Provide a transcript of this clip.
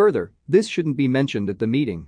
Further, this shouldn't be mentioned at the meeting.